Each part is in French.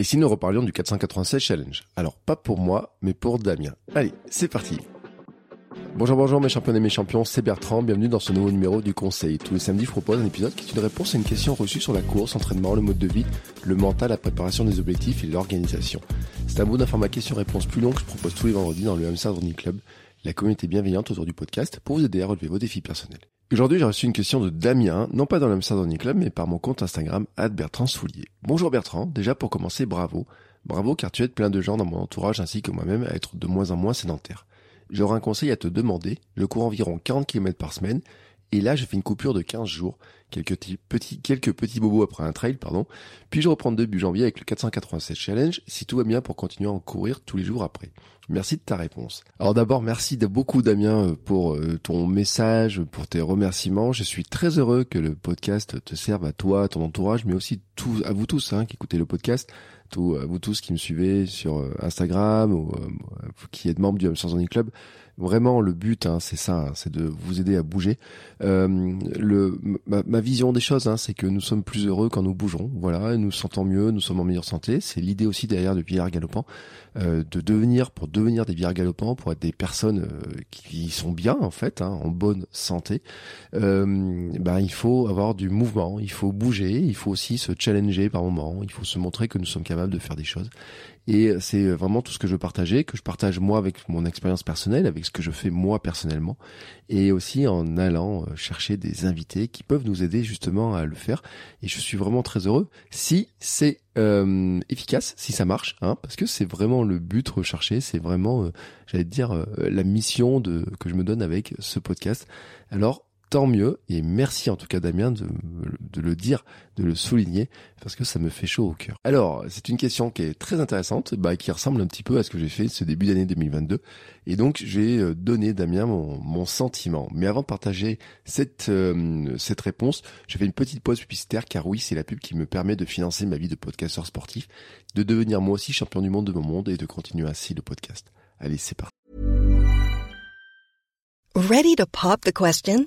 Et si nous reparlions du 496 Challenge Alors pas pour moi, mais pour Damien. Allez, c'est parti Bonjour, bonjour mes champions et mes champions, c'est Bertrand, bienvenue dans ce nouveau numéro du Conseil. Tous les samedis, je propose un épisode qui est une réponse à une question reçue sur la course, l'entraînement, le mode de vie, le mental, la préparation des objectifs et l'organisation. C'est un bout d'un format question-réponse plus long que je propose tous les vendredis dans le Hamster Running Club, la communauté bienveillante autour du podcast pour vous aider à relever vos défis personnels. Aujourd'hui, j'ai reçu une question de Damien, non pas dans Running Club, mais par mon compte Instagram, Bertrand Soulier. Bonjour Bertrand, déjà pour commencer, bravo. Bravo car tu aides plein de gens dans mon entourage ainsi que moi-même à être de moins en moins sédentaire. J'aurais un conseil à te demander, je cours environ 40 km par semaine, et là j'ai fait une coupure de 15 jours, quelques petits, quelques petits bobos après un trail, pardon, puis je reprends début janvier avec le 487 challenge, si tout va bien pour continuer à en courir tous les jours après? Merci de ta réponse. Alors d'abord, merci beaucoup Damien euh, pour euh, ton message, pour tes remerciements. Je suis très heureux que le podcast te serve à toi, à ton entourage, mais aussi à vous tous hein, qui écoutez le podcast, tout, à vous tous qui me suivez sur euh, Instagram ou qui êtes membre du Hamsters Club. Vraiment, le but, hein, c'est ça, hein, c'est de vous aider à bouger. Euh, le, vision des choses, hein, c'est que nous sommes plus heureux quand nous bougeons. Voilà, nous sentons mieux, nous sommes en meilleure santé. C'est l'idée aussi derrière le vieillard galopant, euh, de devenir, pour devenir des vieillards galopants, pour être des personnes euh, qui sont bien en fait, hein, en bonne santé. Euh, ben, il faut avoir du mouvement, il faut bouger, il faut aussi se challenger par moment, il faut se montrer que nous sommes capables de faire des choses. Et c'est vraiment tout ce que je veux partager, que je partage moi avec mon expérience personnelle, avec ce que je fais moi personnellement, et aussi en allant euh, chercher des invités qui peuvent nous aider justement à le faire. Et je suis vraiment très heureux si c'est euh, efficace, si ça marche, hein, parce que c'est vraiment le but recherché, c'est vraiment, euh, j'allais dire, la mission de que je me donne avec ce podcast. Alors tant mieux. Et merci en tout cas Damien de, de, le dire, de le souligner, parce que ça me fait chaud au cœur. Alors, c'est une question qui est très intéressante, bah, qui ressemble un petit peu à ce que j'ai fait ce début d'année 2022. Et donc, j'ai euh, donné Damien mon, mon, sentiment. Mais avant de partager cette, euh, cette réponse, je fais une petite pause publicitaire, car oui, c'est la pub qui me permet de financer ma vie de podcasteur sportif, de devenir moi aussi champion du monde de mon monde et de continuer ainsi le podcast. Allez, c'est parti. Ready to pop the question?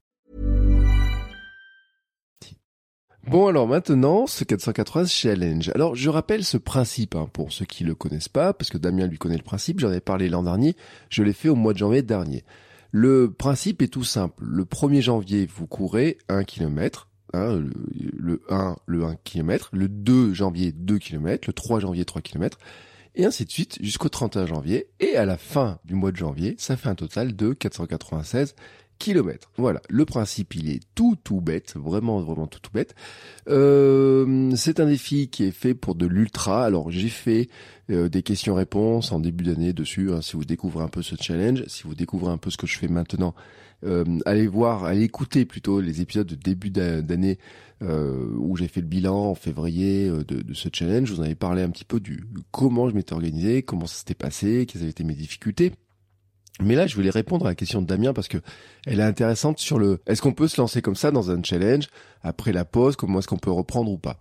Bon alors maintenant, ce 480 challenge. Alors je rappelle ce principe hein, pour ceux qui le connaissent pas, parce que Damien lui connaît le principe, j'en ai parlé l'an dernier, je l'ai fait au mois de janvier dernier. Le principe est tout simple. Le 1er janvier, vous courez 1 km, hein, le, 1, le 1 km, le 2 janvier 2 km, le 3 janvier 3 km, et ainsi de suite jusqu'au 31 janvier. Et à la fin du mois de janvier, ça fait un total de 496 Voilà, le principe il est tout tout bête, vraiment vraiment tout tout bête. Euh, c'est un défi qui est fait pour de l'ultra. Alors j'ai fait euh, des questions-réponses en début d'année dessus. Hein, si vous découvrez un peu ce challenge, si vous découvrez un peu ce que je fais maintenant, euh, allez voir, allez écouter plutôt les épisodes de début d'année où j'ai fait le bilan en février de, de, ce challenge. Je vous en avais parlé un petit peu du comment je m'étais organisé, comment ça s'était passé, quelles avaient été mes difficultés. Mais là, je voulais répondre à la question de Damien parce que elle est intéressante sur le est-ce qu'on peut se lancer comme ça dans un challenge après la pause, comment est-ce qu'on peut reprendre ou pas?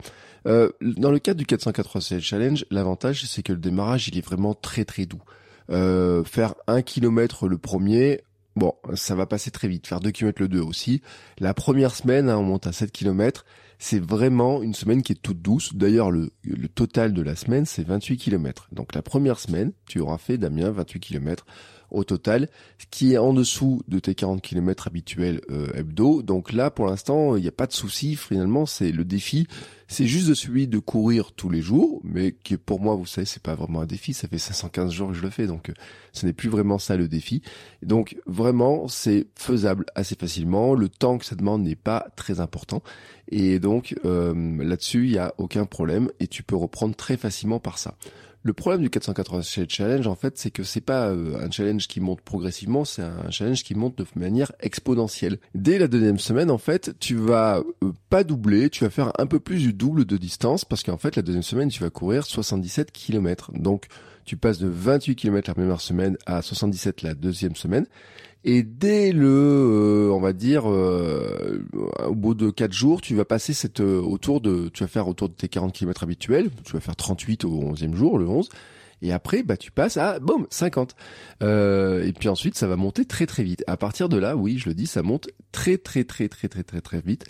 Euh, dans le cadre du 487 challenge, l'avantage c'est que le démarrage il est vraiment très très doux. Euh, faire un kilomètre le premier, bon, ça va passer très vite. Faire deux kilomètres le deux aussi. La première semaine, hein, on monte à 7 kilomètres. C'est vraiment une semaine qui est toute douce. D'ailleurs, le, le total de la semaine, c'est 28 kilomètres. Donc la première semaine, tu auras fait, Damien, 28 kilomètres au total, ce qui est en dessous de tes 40 km habituels euh, hebdo. Donc là, pour l'instant, il n'y a pas de souci. Finalement, c'est le défi. C'est juste celui de courir tous les jours, mais qui pour moi, vous savez, c'est pas vraiment un défi. Ça fait 515 jours que je le fais, donc euh, ce n'est plus vraiment ça le défi. Donc vraiment, c'est faisable assez facilement. Le temps que ça demande n'est pas très important, et donc euh, là-dessus, il y a aucun problème, et tu peux reprendre très facilement par ça. Le problème du 486 challenge, en fait, c'est que c'est pas euh, un challenge qui monte progressivement, c'est un challenge qui monte de manière exponentielle. Dès la deuxième semaine, en fait, tu vas euh, pas doubler, tu vas faire un peu plus du double de distance parce qu'en fait, la deuxième semaine, tu vas courir 77 km. Donc, tu passes de 28 km la première semaine à 77 la deuxième semaine. Et dès le, euh, on va dire, euh, au bout de 4 jours, tu vas passer cette euh, autour de, tu vas faire autour de tes 40 km habituels, tu vas faire 38 au 11e jour, le 11, et après, bah, tu passes à, boum, 50. et puis ensuite, ça va monter très très vite. À partir de là, oui, je le dis, ça monte très très très très très très très vite,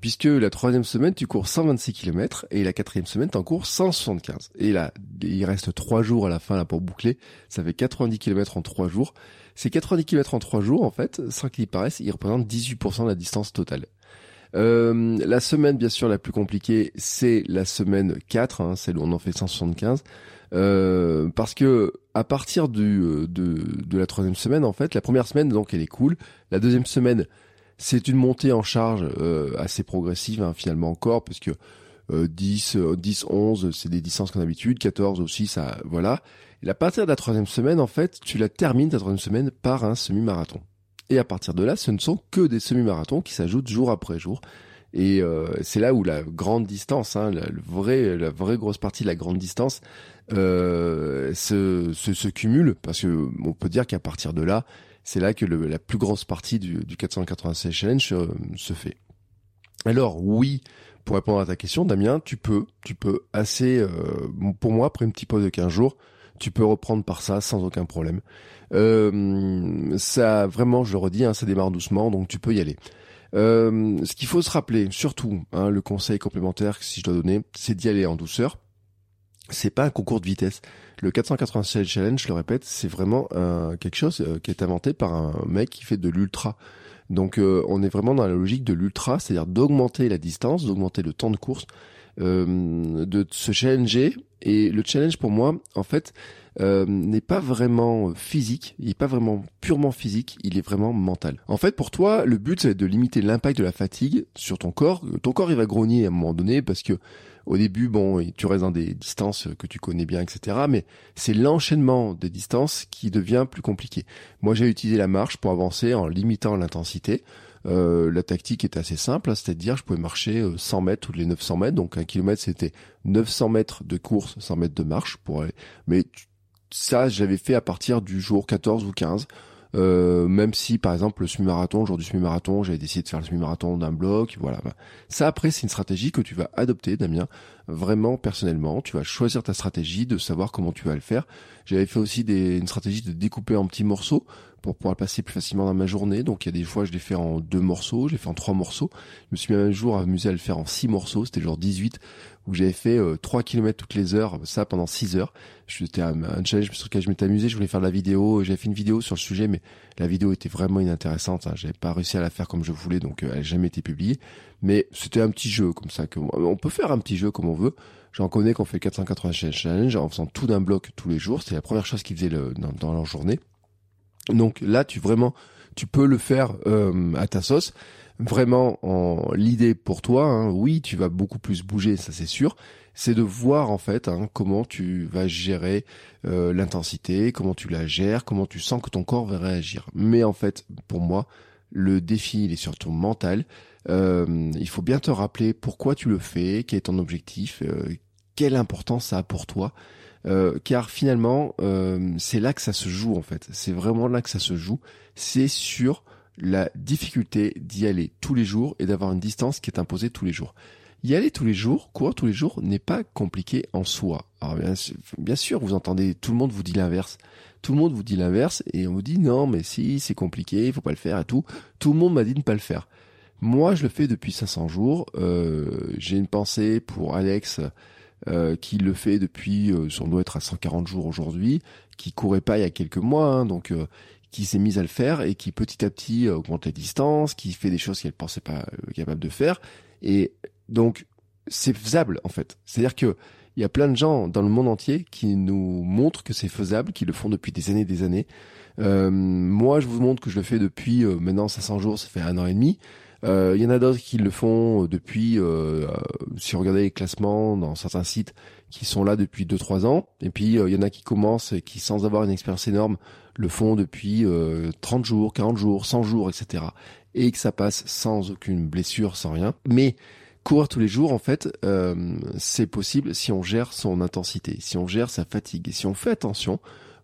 puisque la troisième semaine, tu cours 126 km, et la quatrième semaine, tu en cours 175. Et là, il reste 3 jours à la fin là pour boucler, ça fait 90 km en 3 jours. Ces 90 km en 3 jours, en fait, sans qu'il y paraisse, ils représentent 18% de la distance totale. Euh, la semaine, bien sûr, la plus compliquée, c'est la semaine 4, hein, celle où on en fait 175. Euh, parce que à partir du, euh, de, de la troisième semaine, en fait, la première semaine, donc, elle est cool. La deuxième semaine, c'est une montée en charge euh, assez progressive, hein, finalement encore, parce que 10, 10, 11, c'est des distances qu'on a d'habitude, 14 aussi, ça, voilà. Et à partir de la troisième semaine, en fait, tu la termines ta troisième semaine par un semi-marathon. Et à partir de là, ce ne sont que des semi-marathons qui s'ajoutent jour après jour. Et euh, c'est là où la grande distance, hein, la, vraie, la vraie grosse partie de la grande distance euh, se, se, cumule, parce que on peut dire qu'à partir de là, c'est là que la plus grosse partie du, du 496 Challenge euh, se fait. Alors oui, pour répondre à ta question, Damien, tu peux, tu peux assez, euh, pour moi, après une petite pause de 15 jours, tu peux reprendre par ça sans aucun problème. Euh, ça, vraiment, je le redis, hein, ça démarre doucement, donc tu peux y aller. Euh, ce qu'il faut se rappeler, surtout, hein, le conseil complémentaire si je dois donner, c'est d'y aller en douceur. C'est pas un concours de vitesse. Le 496 challenge, je le répète, c'est vraiment quelque chose euh, qui est inventé par un mec qui fait de l'ultra. Donc on est vraiment dans la logique de l'ultra, c'est-à-dire d'augmenter la distance, d'augmenter le temps de course, de se challenger et le challenge pour moi, en fait, euh, n'est pas vraiment physique, il n'est pas vraiment purement physique, il est vraiment mental. En fait, pour toi, le but, c'est de limiter l'impact de la fatigue sur ton corps. Ton corps, il va grogner à un moment donné parce que au début, bon, tu restes dans des distances que tu connais bien, etc. Mais c'est l'enchaînement des distances qui devient plus compliqué. Moi, j'ai utilisé la marche pour avancer en limitant l'intensité. Euh, la tactique est assez simple, hein, c'est-à-dire je pouvais marcher 100 euh, mètres tous les 900 mètres, donc un kilomètre c'était 900 mètres de course, 100 mètres de marche pour aller. Mais ça, j'avais fait à partir du jour 14 ou 15. Euh, même si par exemple le semi-marathon, le jour du semi-marathon, j'avais décidé de faire le semi-marathon d'un bloc, voilà. Ça après c'est une stratégie que tu vas adopter, Damien, vraiment personnellement. Tu vas choisir ta stratégie, de savoir comment tu vas le faire. J'avais fait aussi des, une stratégie de découper en petits morceaux pour pouvoir passer plus facilement dans ma journée. Donc il y a des fois je l'ai fait en deux morceaux, j'ai fait en trois morceaux. Je me suis même un jour amusé à le faire en six morceaux, c'était genre 18 où j'avais fait euh, 3 km toutes les heures, ça pendant 6 heures. C'était un, un challenge sur lequel je m'étais amusé, je voulais faire de la vidéo, j'avais fait une vidéo sur le sujet, mais la vidéo était vraiment inintéressante, hein. j'avais pas réussi à la faire comme je voulais, donc euh, elle n'a jamais été publiée. Mais c'était un petit jeu comme ça, que on peut faire un petit jeu comme on veut. J'en connais qu'on fait 480 challenge en faisant tout d'un bloc tous les jours, c'était la première chose qu'ils faisaient le, dans, dans leur journée. Donc là, tu vraiment, tu peux le faire euh, à ta sauce vraiment en l'idée pour toi, hein, oui, tu vas beaucoup plus bouger, ça c'est sûr. C'est de voir en fait hein, comment tu vas gérer euh, l'intensité, comment tu la gères, comment tu sens que ton corps va réagir. Mais en fait, pour moi, le défi il est surtout mental. Euh, il faut bien te rappeler pourquoi tu le fais, quel est ton objectif, euh, quelle importance ça a pour toi. car finalement, c'est là que ça se joue en fait. C'est vraiment là que ça se joue. C'est sur la difficulté d'y aller tous les jours et d'avoir une distance qui est imposée tous les jours. Y aller tous les jours, courir tous les jours, n'est pas compliqué en soi. Alors bien, sûr, vous entendez, tout le monde vous dit l'inverse. Tout le monde vous dit l'inverse et on vous dit non, mais si, c'est compliqué, il faut pas le faire et tout. Tout le monde m'a dit de ne pas le faire. Moi, je le fais depuis 500 jours. Euh, J'ai une pensée pour Alex euh, qui le fait depuis, euh, on doit être à 140 jours aujourd'hui, qui courait pas il y a quelques mois, hein, donc euh, qui s'est mise à le faire et qui petit à petit augmente les distances, qui fait des choses qu'elle pensait pas capable de faire. Et donc, c'est faisable, en fait. C'est-à-dire que il y a plein de gens dans le monde entier qui nous montrent que c'est faisable, qui le font depuis des années et des années. Euh, moi, je vous montre que je le fais depuis maintenant 500 jours, ça fait un an et demi. Il y en a d'autres qui le font depuis, si vous regardez les classements dans certains sites, qui sont là depuis 2-3 ans. Et puis il y en a qui commencent et qui, sans avoir une expérience énorme, le font depuis 30 jours, 40 jours, 100 jours, etc. Et que ça passe sans aucune blessure, sans rien. Mais courir tous les jours, en fait, euh, c'est possible si on gère son intensité, si on gère sa fatigue, et si on fait attention.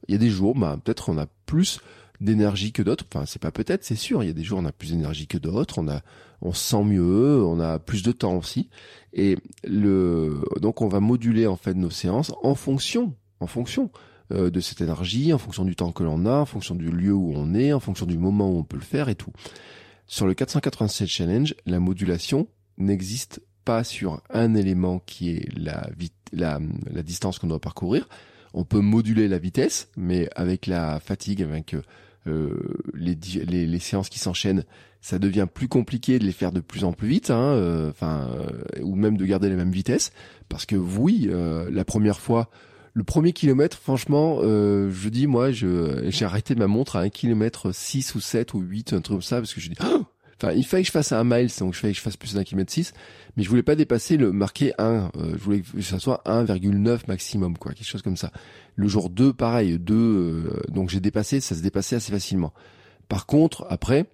Il y a des jours, bah, peut-être on a plus d'énergie que d'autres. Enfin, c'est pas peut-être, c'est sûr. Il y a des jours on a plus d'énergie que d'autres. On a, on se sent mieux, on a plus de temps aussi. Et le, donc on va moduler en fait nos séances en fonction, en fonction euh, de cette énergie, en fonction du temps que l'on a, en fonction du lieu où on est, en fonction du moment où on peut le faire et tout. Sur le 487 challenge, la modulation n'existe pas sur un élément qui est la, la, la distance qu'on doit parcourir. On peut moduler la vitesse, mais avec la fatigue, avec euh, les, les, les, séances qui s'enchaînent, ça devient plus compliqué de les faire de plus en plus vite, hein, euh, enfin, euh, ou même de garder la même vitesse, parce que oui, euh, la première fois, le premier kilomètre, franchement, je dis moi, j'ai arrêté ma montre à un kilomètre 6 ou 7 ou 8, un truc comme ça, parce que je dis, oh Enfin, il fallait que je fasse un mile, donc je fallait que je fasse plus d'un kilomètre 6, mais je voulais pas dépasser le marqué 1. Euh, je voulais que ça soit 1,9 maximum, quoi, quelque chose comme ça. Le jour 2, pareil, 2, euh, donc j'ai dépassé, ça se dépassait assez facilement. Par contre, après,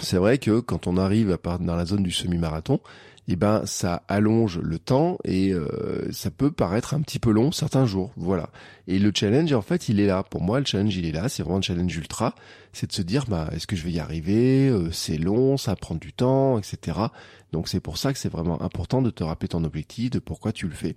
c'est vrai que quand on arrive à dans la zone du semi-marathon, eh ben ça allonge le temps et euh, ça peut paraître un petit peu long certains jours, voilà. Et le challenge en fait il est là. Pour moi le challenge il est là, c'est vraiment un challenge ultra, c'est de se dire bah est-ce que je vais y arriver, euh, c'est long, ça prend du temps, etc. Donc c'est pour ça que c'est vraiment important de te rappeler ton objectif, de pourquoi tu le fais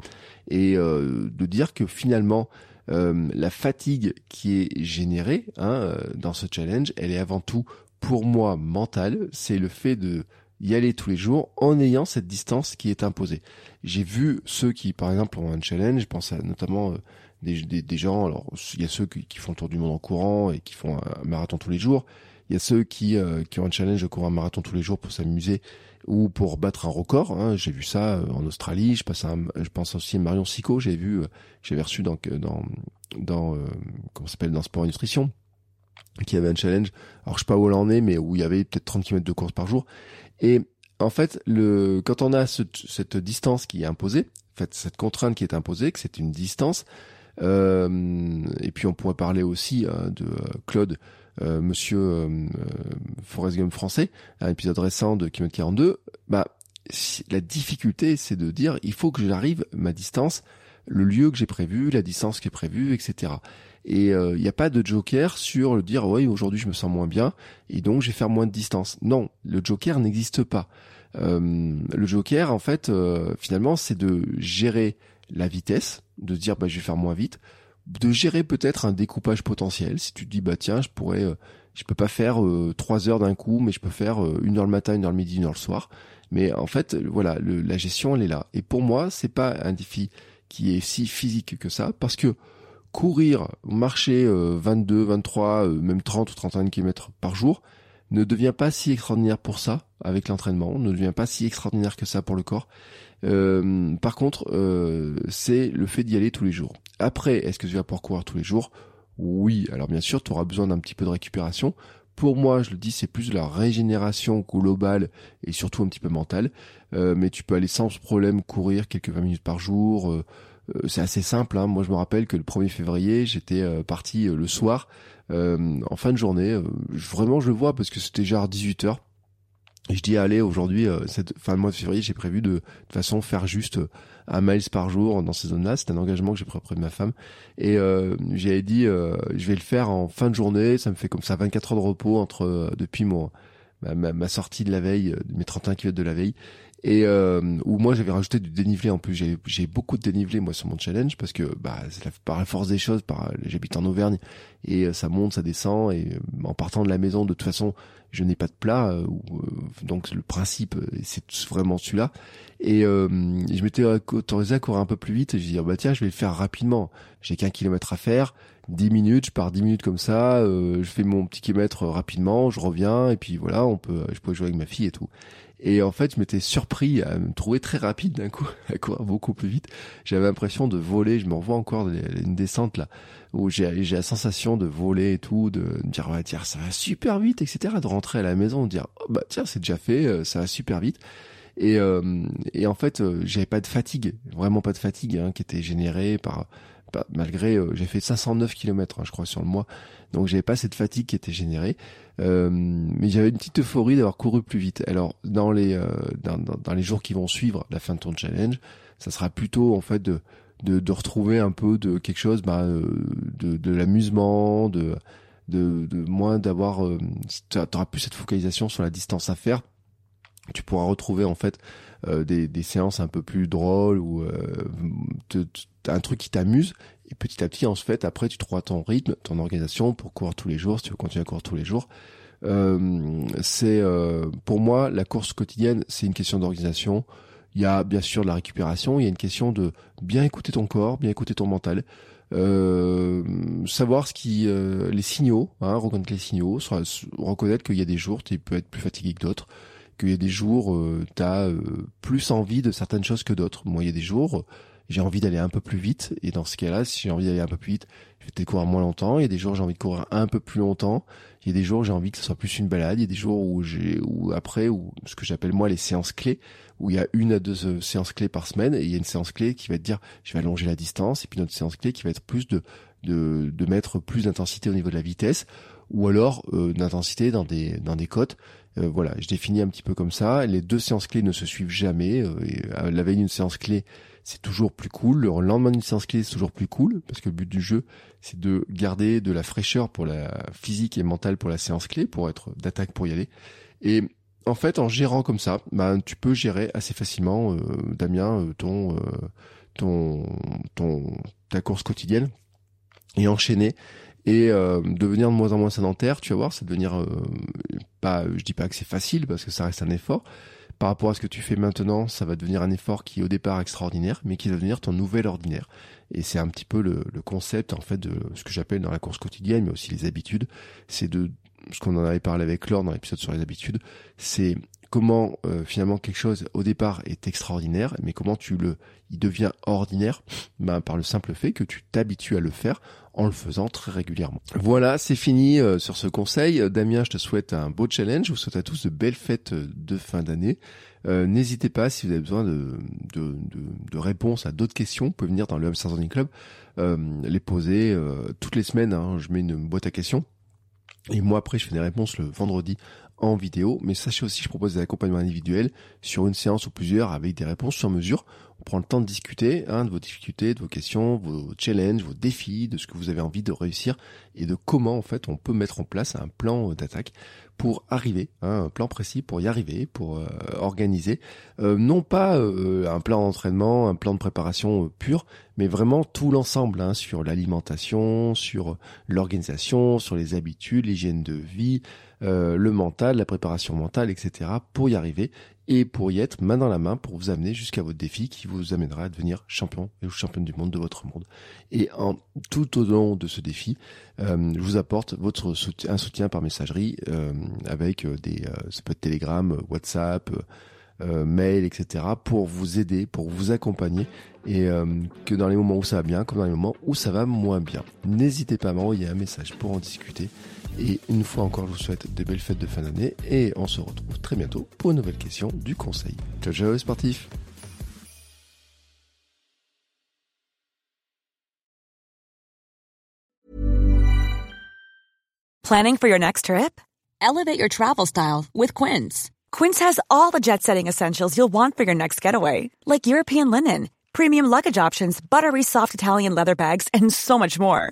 et euh, de dire que finalement la fatigue qui est générée hein, dans ce challenge, elle est avant tout pour moi mentale, c'est le fait de y aller tous les jours en ayant cette distance qui est imposée. J'ai vu ceux qui, par exemple, ont un challenge, je pense à notamment euh, des, des, des, gens, alors il y a ceux qui, font le tour du monde en courant et qui font un marathon tous les jours, il y a ceux qui, euh, qui ont un challenge de courir un marathon tous les jours pour s'amuser ou pour battre un record. Hein. J'ai vu ça euh, en Australie. Je pense, à, je pense aussi à Marion Sico. J'ai vu, j'avais reçu dans dans dans comment s'appelle dans Sport et Nutrition qui avait un challenge. Alors je sais pas où elle en est, mais où il y avait peut-être 30 km de course par jour. Et en fait, le, quand on a cette distance qui est imposée, en fait, cette contrainte qui est imposée, que c'est une distance, euh, et puis on pourrait parler aussi euh, de euh, Claude, euh, Monsieur euh, Forrest Gump français, un épisode récent de Kilomètre 42. Bah, la difficulté, c'est de dire, il faut que j'arrive ma distance, le lieu que j'ai prévu, la distance qui est prévue, etc. Et il euh, n'y a pas de joker sur le dire oui aujourd'hui je me sens moins bien et donc je vais faire moins de distance. Non, le joker n'existe pas. Euh, le joker en fait euh, finalement c'est de gérer la vitesse, de dire bah je vais faire moins vite, de gérer peut-être un découpage potentiel. Si tu dis bah tiens je pourrais, je peux pas faire trois heures d'un coup, mais je peux faire une heure le matin, une heure le midi, une heure le soir. Mais en fait voilà la gestion elle est là. Et pour moi c'est pas un défi qui est si physique que ça parce que courir, marcher 22, 23, euh, même 30 ou 31 km par jour ne devient pas si extraordinaire pour ça avec l'entraînement, ne devient pas si extraordinaire que ça pour le corps. Euh, par contre, euh, c'est le fait d'y aller tous les jours. Après, est-ce que tu vas pouvoir courir tous les jours? Oui, alors bien sûr, tu auras besoin d'un petit peu de récupération. Pour moi, je le dis, c'est plus de la régénération globale et surtout un petit peu mentale. mais tu peux aller sans problème courir quelques 20 minutes par jour, euh, c'est assez simple. Hein. Moi, je me rappelle que le 1er février, j'étais euh, parti euh, le soir, en fin de journée. vraiment, je le vois parce que c'était genre 18 h et je dis allez aujourd'hui cette fin de mois de février j'ai prévu de, de façon faire juste un miles par jour dans ces zones-là c'est un engagement que j'ai pris auprès de ma femme et euh, j'avais dit je vais le faire en fin de journée ça me fait comme ça 24 heures de repos entre depuis mon ma, ma, sortie de la veille mes 31 km de la veille et euh, où moi j'avais rajouté du dénivelé en plus. J'ai j'ai beaucoup de dénivelé moi sur mon challenge parce que bah c'est par la force des choses par j'habite en Auvergne et euh, ça monte ça descend et euh, en partant de la maison de toute façon je n'ai pas de plat euh, donc le principe c'est vraiment celui-là. Et je m'étais autorisé à courir un peu plus vite et je dis bah tiens je vais le faire rapidement. J'ai qu'un kilomètre à faire 10 minutes, je pars 10 minutes comme ça, je fais mon petit kilomètre rapidement, je reviens et puis voilà, on peut, je peux jouer avec ma fille et tout. Et en fait, je m'étais surpris à me trouver très rapide d'un coup, à courir beaucoup plus vite. J'avais l'impression de voler. Je me revois encore une descente là où j'ai j'ai la sensation de voler et tout, de dire ouais tiens ça va super vite, etc. De rentrer à la maison, de dire oh, bah tiens c'est déjà fait, euh, ça va super vite. Et, euh, et en fait, euh, j'avais pas de fatigue, vraiment pas de fatigue, hein, qui était générée par, malgré, j'ai fait 509 km, hein, je crois, sur le mois, donc j'avais pas cette fatigue qui était générée, euh, mais j'avais une petite euphorie d'avoir couru plus vite. Alors dans les dans, dans, dans, les jours qui vont suivre la fin de ton challenge, ça sera plutôt en fait de de, retrouver un peu de quelque chose, bah, de, de l'amusement, de, de, moins d'avoir, euh, tu auras plus cette focalisation sur la distance à faire. Tu pourras retrouver en fait euh, des, des séances un peu plus drôles ou euh, un truc qui t'amuse et petit à petit en fait après tu trouveras ton rythme, ton organisation pour courir tous les jours si tu veux continuer à courir tous les jours. Euh, c'est pour moi la course quotidienne c'est une question d'organisation il y a bien sûr de la récupération, il y a une question de bien écouter ton corps, bien écouter ton mental, euh, savoir ce qui, euh, les signaux, hein, reconnaître les signaux, reconnaître qu'il y a des jours tu peux être plus fatigué que d'autres, qu'il y a des jours euh, tu as euh, plus envie de certaines choses que d'autres. Moi, il y a des jours j'ai envie d'aller un peu plus vite et dans ce cas-là, si j'ai envie d'aller un peu plus vite, je vais peut-être courir moins longtemps. Il y a des jours j'ai envie de courir un peu plus longtemps. Il y a des jours j'ai envie que ce soit plus une balade. Il y a des jours où j'ai, ou après, ou ce que j'appelle moi les séances clés, où il y a une à deux euh, séances clés par semaine et il y a une séance clé qui va te dire je vais allonger la distance et puis une autre séance clé qui va être plus de de, de mettre plus d'intensité au niveau de la vitesse ou alors euh, d'intensité dans des dans des côtes. Euh, voilà, je définis un petit peu comme ça. Les deux séances clés ne se suivent jamais. la veille d'une séance clé, c'est toujours plus cool. Le lendemain d'une séance clé, c'est toujours plus cool parce que le but du jeu, c'est de garder de la fraîcheur pour la physique et mentale pour la séance clé, pour être d'attaque pour y aller. Et en fait, en gérant comme ça, ben, tu peux gérer assez facilement, euh, Damien, euh, ton, euh, ton, ton, ta course quotidienne et enchaîner et devenir de moins en moins sédentaire. Tu vas voir, ça devenir pas, je dis pas que c'est facile parce que ça reste un effort. Par rapport à ce que tu fais maintenant, ça va devenir un effort qui est au départ extraordinaire, mais qui va devenir ton nouvel ordinaire. Et c'est un petit peu le, le, concept en fait de ce que j'appelle dans la course quotidienne, mais aussi les habitudes, c'est de ce qu'on en avait parlé avec Laure dans l'épisode sur les habitudes, c'est comment euh, finalement quelque chose au départ est extraordinaire, mais comment tu le, il devient ordinaire, ben, par le simple fait que tu t'habitues à le faire en le faisant très régulièrement. Voilà, c'est fini euh, sur ce conseil. Euh, Damien, je te souhaite un beau challenge. Je vous souhaite à tous de belles fêtes de fin d'année. N'hésitez pas si vous avez besoin de, de, de, réponses à d'autres questions, vous pouvez venir dans le Hamster Club, les poser toutes les semaines. Hein, je mets une boîte à questions et moi, après, je fais des réponses le vendredi en vidéo. Mais sachez aussi, je propose des accompagnements individuels sur une séance ou plusieurs avec des réponses sur mesure. On prend le temps de discuter hein, de vos difficultés, de vos questions, vos challenges, vos défis, de ce que vous avez envie de réussir et de comment en fait on peut mettre en place un plan d'attaque pour arriver, hein, un plan précis pour y arriver, pour euh, organiser, euh, non pas euh, un plan d'entraînement, un plan de préparation pur, mais vraiment tout l'ensemble hein, sur l'alimentation, sur l'organisation, sur les habitudes, l'hygiène de vie, le mental, la préparation mentale, etc. pour y arriver et pour y être main dans la main pour vous amener jusqu'à votre défi qui vous amènera à devenir champion et championne du monde de votre monde. Et en, tout au long de ce défi, euh, je vous apporte votre soutien, un soutien par messagerie euh, avec euh, des, ça peut être Telegram, WhatsApp, mail, etc. pour vous aider, pour vous accompagner et que dans les moments où ça va bien, comme dans les moments où ça va moins bien. N'hésitez pas à m'envoyer un message pour en discuter. Et une fois encore, je vous souhaite de belles fêtes de fin d'année et on se retrouve très bientôt pour une nouvelle question du conseil. Ciao ciao les sportifs Planning for your next trip? Elevate your travel style with Quince. Quince has all the jet-setting essentials you'll want for your next getaway, like European linen, premium luggage options, buttery soft Italian leather bags, and so much more